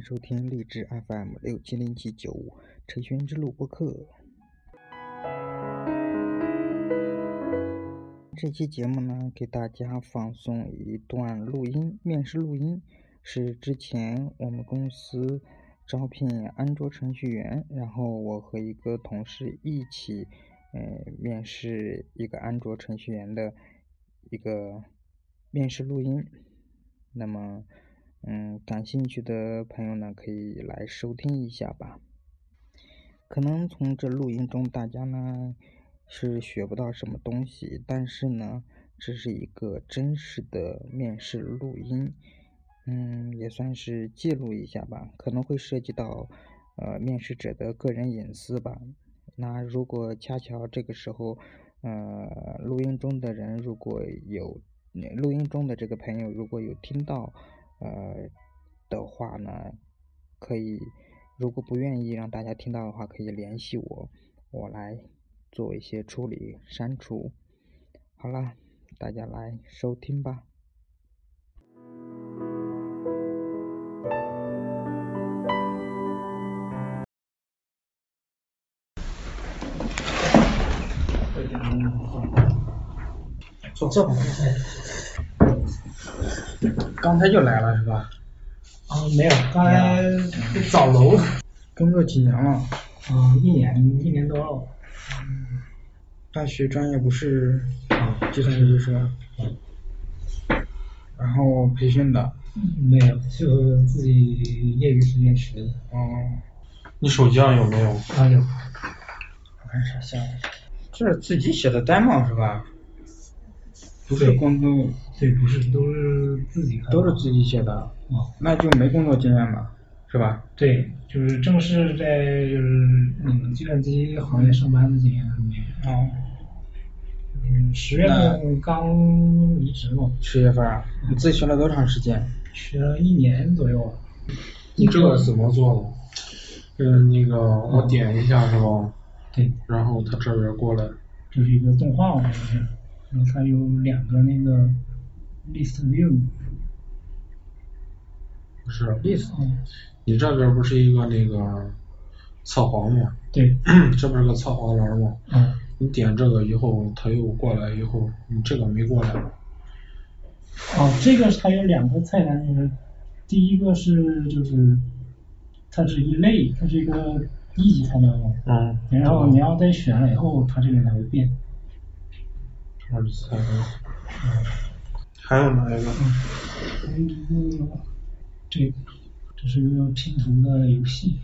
收听励志 FM 六七零七九五程序员之路播客。这期节目呢，给大家放送一段录音，面试录音，是之前我们公司招聘安卓程序员，然后我和一个同事一起，呃，面试一个安卓程序员的一个面试录音。那么，嗯，感兴趣的朋友呢，可以来收听一下吧。可能从这录音中，大家呢是学不到什么东西，但是呢，这是一个真实的面试录音，嗯，也算是记录一下吧。可能会涉及到呃面试者的个人隐私吧。那如果恰巧这个时候，呃，录音中的人如果有。录音中的这个朋友如果有听到，呃的话呢，可以，如果不愿意让大家听到的话，可以联系我，我来做一些处理删除。好了，大家来收听吧。坐这吧。刚才就来了是吧？啊，没有，刚才找楼。工作几年了？啊，一年，一年多了。大学专业不是计算机是吧？然后培训的？没有，就自己业余时间学的。哦。你手机上有没有？啊有。我看啥下来？这是自己写的 demo 是吧？不是工作，对，不是，都是自己都是自己写的，哦，那就没工作经验吧，是吧？对，就是正式在就是你们计算机行业上班的经验没有。哦。嗯，十月份刚离职嘛。十月份啊？你自己学了多长时间？学了一年左右。你这个怎么做的？嗯，那个我点一下是吧？对。然后他这边过来。这是一个动画，好像是。然后它有两个那个 list view，不是 list，你这边不是一个那个测黄吗？对，这不是个测黄栏吗？嗯。你点这个以后，它又过来以后，你这个没过来。哦，这个它有两个菜单，就是第一个是就是它是一类，它是一个一级菜单嘛。嗯。然后你要再选了以后，它这个才会变。二十三，还有哪一个？嗯，这这是一个拼图的游戏，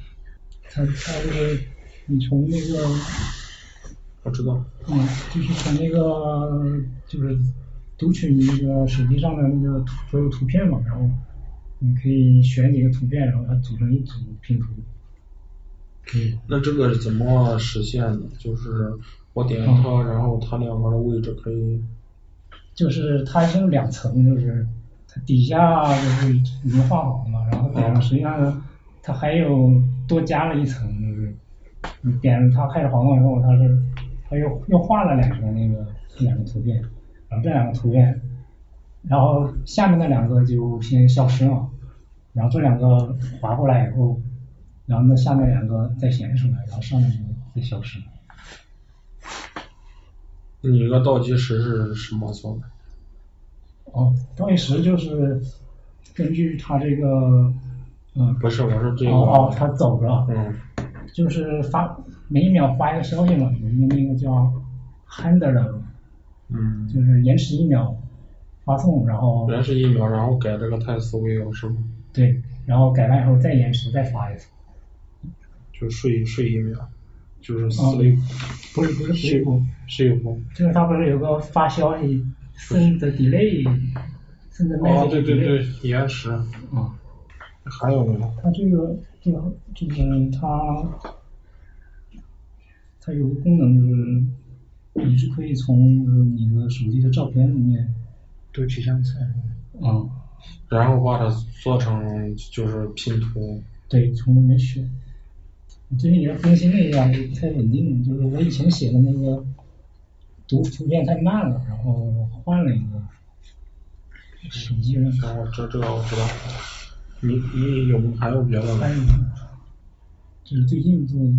它它就是你从那个，我知道。嗯，就是从那个就是读取你那个手机上的那个所有图片嘛，然后你可以选几个图片，然后它组成一组拼图。嗯。那这个是怎么实现的？就是。我点它，然后它两个的位置可以。就是它是两层，就是它底下就是已经画好了嘛，然后点实际上它还有多加了一层，就是你点它开始滑动以后，它是它又又画了两个那个两个图片，然后这两个图片，然后下面那两个就先消失了，然后这两个划过来以后，然后那下面两个再显示出来，然后上面就再消失。你一个倒计时是什么做的？哦，倒计时就是根据它这个，嗯，不是，我是这个，哦哦，它走了，嗯，就是发每一秒发一个消息嘛，有一个那个叫 handler，嗯，就是延迟一秒发送，然后延迟一秒，然后改这个 test view 是吗？对，然后改完以后再延迟再发一次，就睡睡一秒。就是四类，不是不是四类步，四类步，就是它不是有个发消息，send delay，send message 哦对对对，延时。啊。还有没有？它这个这个就是它，它有个功能就是，你是可以从你的手机的照片里面读取相册。嗯。然后把它做成就是拼图。对，从里面选。我最近给它更新了一下，不太稳定。就是我以前写的那个读图片太慢了，然后换了一个手机上。我这这个我知道。你你有还有别的吗还？有就是最近做的，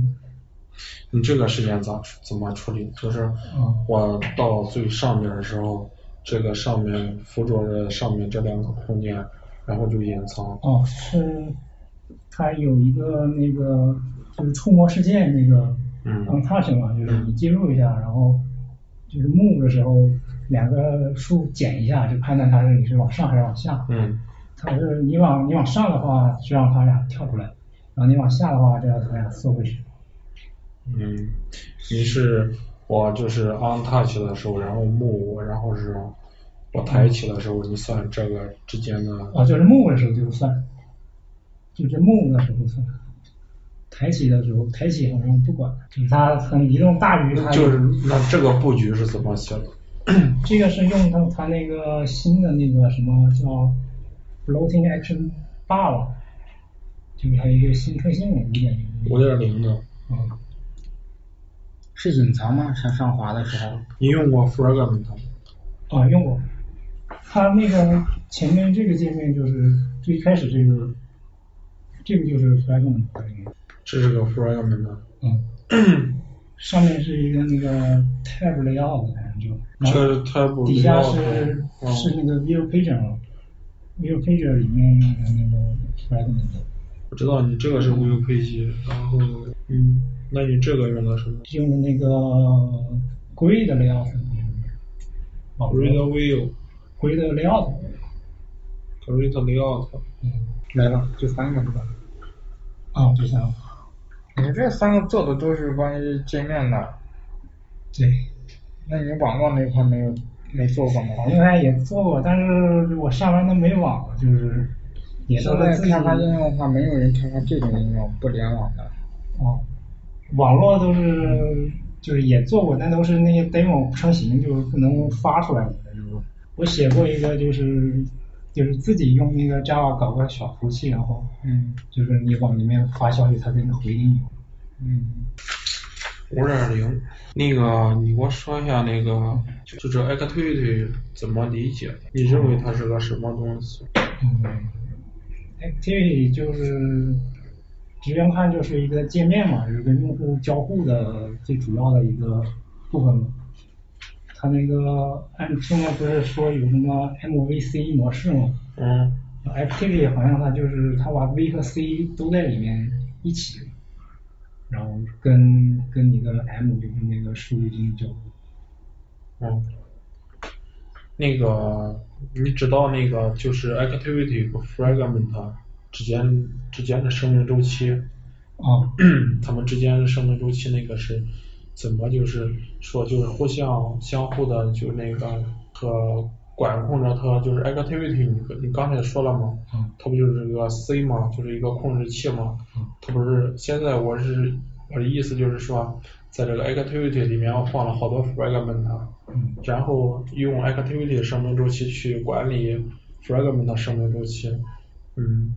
你这个时间咋怎么处理？就是啊我到最上面的时候，这个上面附着的上面这两个空间，然后就隐藏。哦，是它有一个那个就是触摸事件那个嗯 untouch 嘛，就是你进入一下，然后就是 move 的时候两个数减一下，就判断它是你是往上还是往下。嗯它是你往你往上的话，就让它俩跳出来，然后你往下的话，就让它俩缩回去。嗯，你是我就是 on touch 的时候，然后 move，然后是我抬起的时候，你算这个之间的。啊，就是 move 的时候就算，就是 move 的时候算。抬起的时候，抬起好像不管，就是它很移动大于它。就是那这个布局是怎么写的？这个是用它它那个新的那个什么叫 floating action bar，就是它一个新特性五点零。五点零的。嗯，是隐藏吗？上上滑的时候？你用过 fragment 吗？啊，用过。它那个前面这个界面就是最开始这个，这个就是 fragment 这是个 fragment。嗯，上面是一个那个 tab layout，反正就，然后这是 tab 底下 layout，是嗯是那个 view pager 嘛，view pager 里面用的那个 fragment。我知道你这个是 view page，，然后嗯，那你这个用的什么用的那个 grid layout，哦？Read view。grid layout，Read layout。嗯，来了，就三个是吧？啊，就像，你这三个做的都是关于界面的，对，那你网络那块没有没做过吗？网络上也做过，但是我上班都没网，就是也现都是自己在开发应用的话，没有人开发这种应用，不联网的。哦，网络都是就是也做过，但都是那些 demo 不成型，就是不能发出来的。就是我写过一个，就是就是自己用那个 Java 搞个小服务器，然后嗯就是你往里面发消息，它给你回应你。嗯，五点零，那个你给我说一下那个，就就这 activity 怎么理解？你认为它是个什么东西？嗯，Activity 就是直接看就是一个界面嘛，就是跟用户交互的最主要的一个部分嘛。它那个按现在不是说有什么 MVC 模式吗嗯？Activity 好像它就是它把 V 和 C 都在里面一起，然后跟跟你的 M 就是那个数据进行交互。嗯，那个你知道那个就是 activity 和 fragment 之间之间的生命周期？啊，它们之间的生命周期那个是怎么就是说就是互相相互的就那个和管控着它就是 activity 你你刚才说了吗？嗯它不就是一个 C 吗？就是一个控制器吗？嗯它不是现在我是我的意思就是说，在这个 activity 里面我放了好多 fragment，嗯然后用 activity 生命周期去管理 fragment 生命周期，嗯，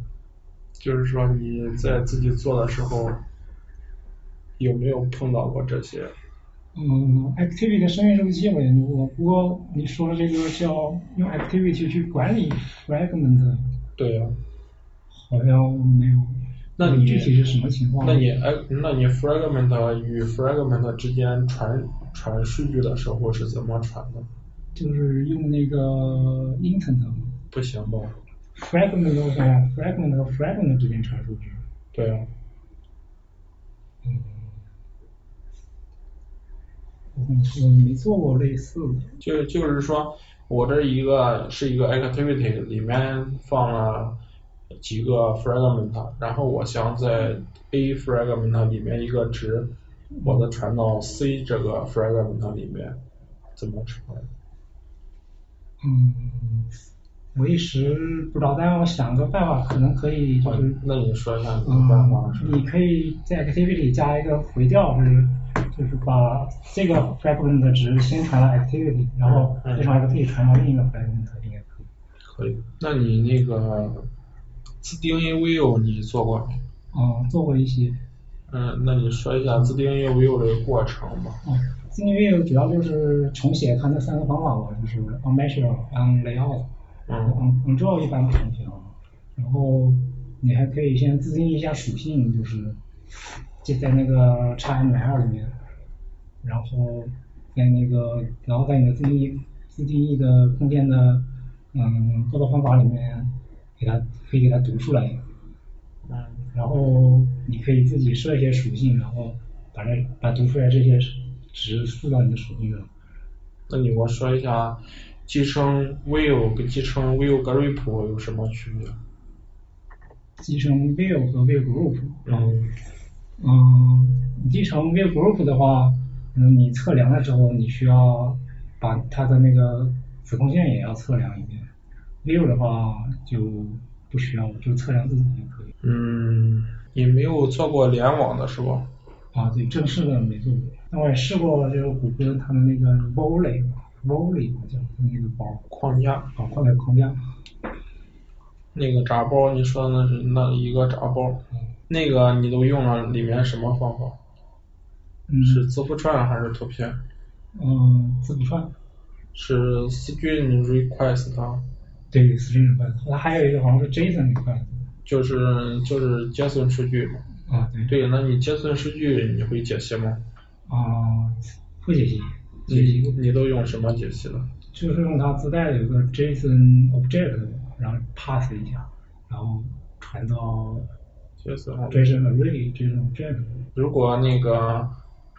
就是说你在自己做的时候有没有碰到过这些？嗯，Activity 的生命周期我研究过，不过你说的这个叫用 Activity 去管理 Fragment，对呀、好像没有。那你具体是什么情况？那你哎，那你 fragment 与 fragment 之间传传数据的时候是怎么传的？就是用那个 intent 不行吧？fragment 都是呀，fragment 和 fragment 之间传数据。对啊、嗯，我没做过类似的。就就是说，我这一个是一个 activity 里面放了几个 fragment，然后我想在 A fragment 里面一个值，我再传到 C 这个 fragment 里面，怎么传？嗯，我一时不知道，但是我想个办法，可能可以就是。那你说一下你的办法嗯，你可以在 activity 里加一个回调，就是就是把这个 fragment 的值先传到 activity，然后嗯再从 activity 传到另一个 fragment，应该可以。可以。那你那个自定义 view 你做过没？嗯，做过一些。嗯，那你说一下自定义 view 的过程吧。嗯，自定义 view 主要就是重写它那三个方法吧，就是 on measure、on layout、嗯 on on draw 一般不重写啊。然后你还可以先自定义一下属性，就是就在那个 XML 里面，然后在那个然后在你的自定义自定义的空间的嗯构造方法里面给它可以给它读出来。嗯然后你可以自己设一些属性，然后把这把读出来这些值输到你的属性上。那你给我说一下，集成 view 跟集成 view group 有什么区别？集成 view 和 view group。嗯嗯，继承 view group 的话，嗯，你测量的时候你需要把它的那个子空线也要测量一遍。view 的话就不需要，就测量自己就可以。嗯，你没有做过联网的是吧？啊，对，正式的没做过。那我也试过，就是谷歌它的那个 Volley，Volley 叫那个包框架，啊，框架框架。那个闸包，你说的那是那一个闸包，那个你都用了里面什么方法？是字符串还是图片？嗯，字符串。是 string request。对 string request。它还有一个好像是 json request。就是就是 json 数据。啊，对。对，那你 json 数据你会解析吗？啊，会解析。解析。你都用什么解析的？就是用它自带的一个 json object，然后 pass 一下，然后传到 json object。如果那个。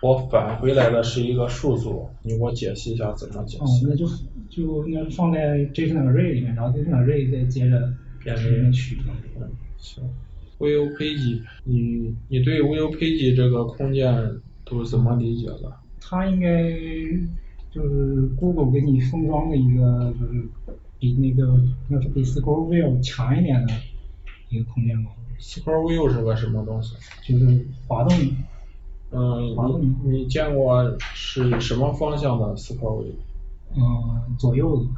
我返回来的是一个数组，你给我解析一下怎么解析？哦，那就就应该放在 JSON array 里面，然后 JSON array 再接着变成取。嗯，行。View Page，你你对 View Page 这个空间都是怎么理解的？它应该就是 Google 给你封装的一个，就是比那个要是比 Scroll View 强一点的一个空间吧。Scroll View 是个什么东西？就是滑动。嗯，你你见过是什么方向的 Scroll View？嗯，左右的。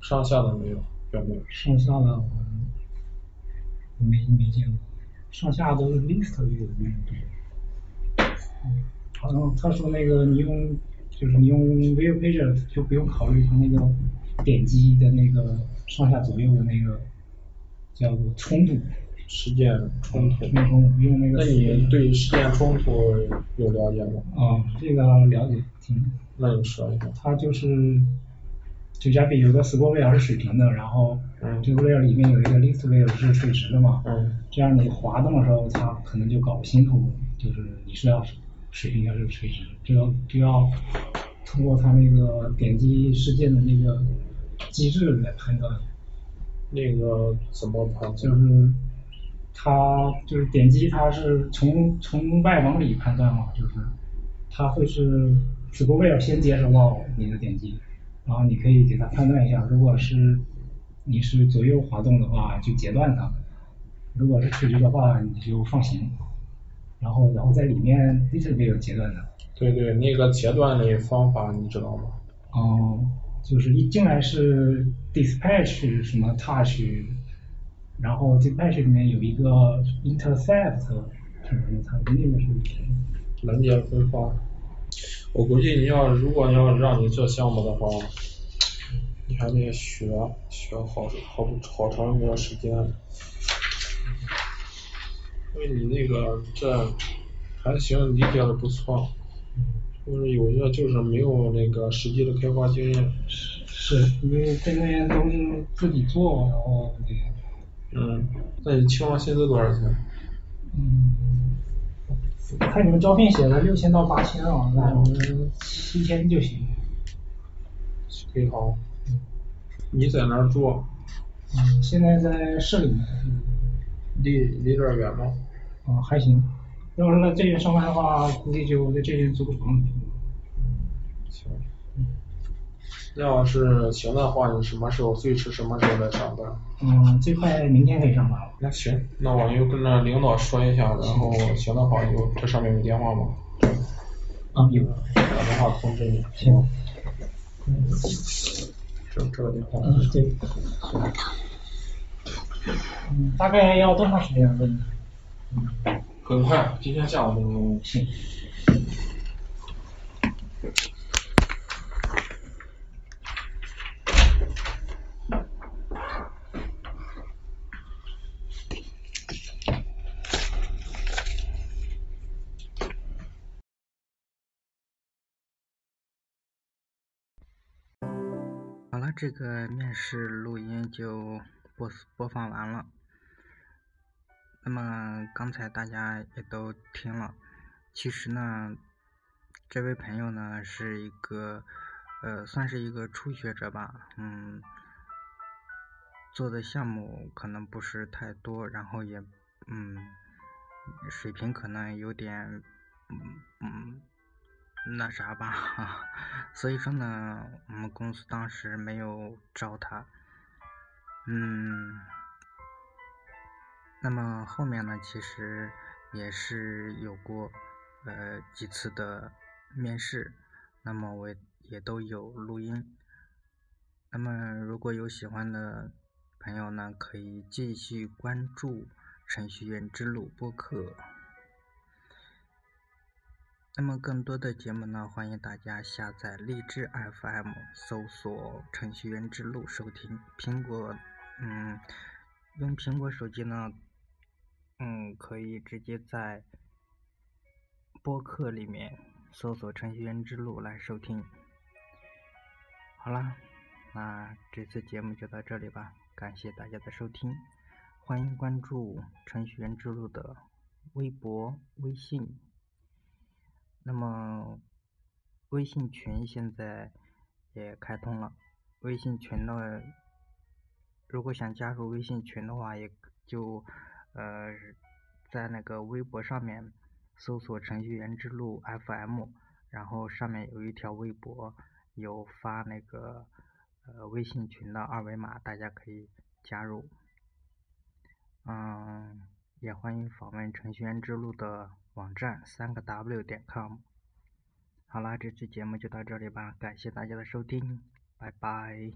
上下的没有，有没有？上下的我没没见过。上下都是 list view 比较多。嗯，好像他说那个你用就是你用 view page 就不用考虑它那个点击的那个上下左右的那个叫做冲突。事件冲突。冲突用那个。那你对事件冲突有了解吗？啊，这个了解挺。那你说一下。它就是。就假比有个 scroll wheel 是水平的，然后这个 wheel 里面有一个 list wheel 是垂直的嘛，嗯，这样你滑动的时候，它可能就搞不清楚，就是你是要水平还是垂直，就要就要通过它那个点击事件的那个机制来判断。那个怎么判断？就是它就是点击，它是从从外往里判断嘛，就是它会是 scroll wheel 先接收到你的点击。然后你可以给它判断一下，如果是你是左右滑动的话，就截断它；如果是垂直的话，你就放行。然后，然后在里面 list view 截断它。对对，那个截断的方法你知道吗？哦，就是一进来是 dispatch 什么 touch，然后 dispatch 里面有一个 intercept 什么什么，它那个是拦截分发。我估计你要，如果要让你做项目的话，你还得学学好好好长一段时间，因为你那个这还行，理解的不错，就是有些就是没有那个实际的开发经验。是，因为这边都是自己做，然后那个。嗯，那你期望薪资多少钱？嗯。看你们招聘写的六千到八千啊，那我们七千就行。可以好。你在哪儿住？嗯，现在在市里面。离离这儿远吗？啊，还行。要是在这边上班的话，估计就在这边租个房。嗯，行。那要是行的话，你什么时候最迟什么时候来上班？嗯，最快明天可以上班了。那行，那我就跟着领导说一下，然后行的话就这上面有电话吗？啊，有。打电话通知你。行。嗯。这这个电话。嗯，对。嗯，大概要多长时间问？嗯，很快，今天下午就能。行。了，这个面试录音就播播放完了。那么刚才大家也都听了，其实呢，这位朋友呢是一个呃，算是一个初学者吧，嗯，做的项目可能不是太多，然后也嗯，水平可能有点嗯嗯。那啥吧，所以说呢，我们公司当时没有招他，嗯，那么后面呢，其实也是有过呃几次的面试，那么我也都有录音，那么如果有喜欢的朋友呢，可以继续关注程序员之路播客。那么更多的节目呢，欢迎大家下载荔枝 FM，搜索“程序员之路”收听。苹果，嗯，用苹果手机呢，嗯，可以直接在播客里面搜索“程序员之路”来收听。好了，那这次节目就到这里吧，感谢大家的收听，欢迎关注“程序员之路”的微博、微信。那么，微信群现在也开通了。微信群呢，如果想加入微信群的话，也就呃在那个微博上面搜索“程序员之路 FM”，然后上面有一条微博有发那个呃微信群的二维码，大家可以加入。嗯，也欢迎访问程序员之路的。网站三个 W 点 com。好啦，这期节目就到这里吧，感谢大家的收听，拜拜。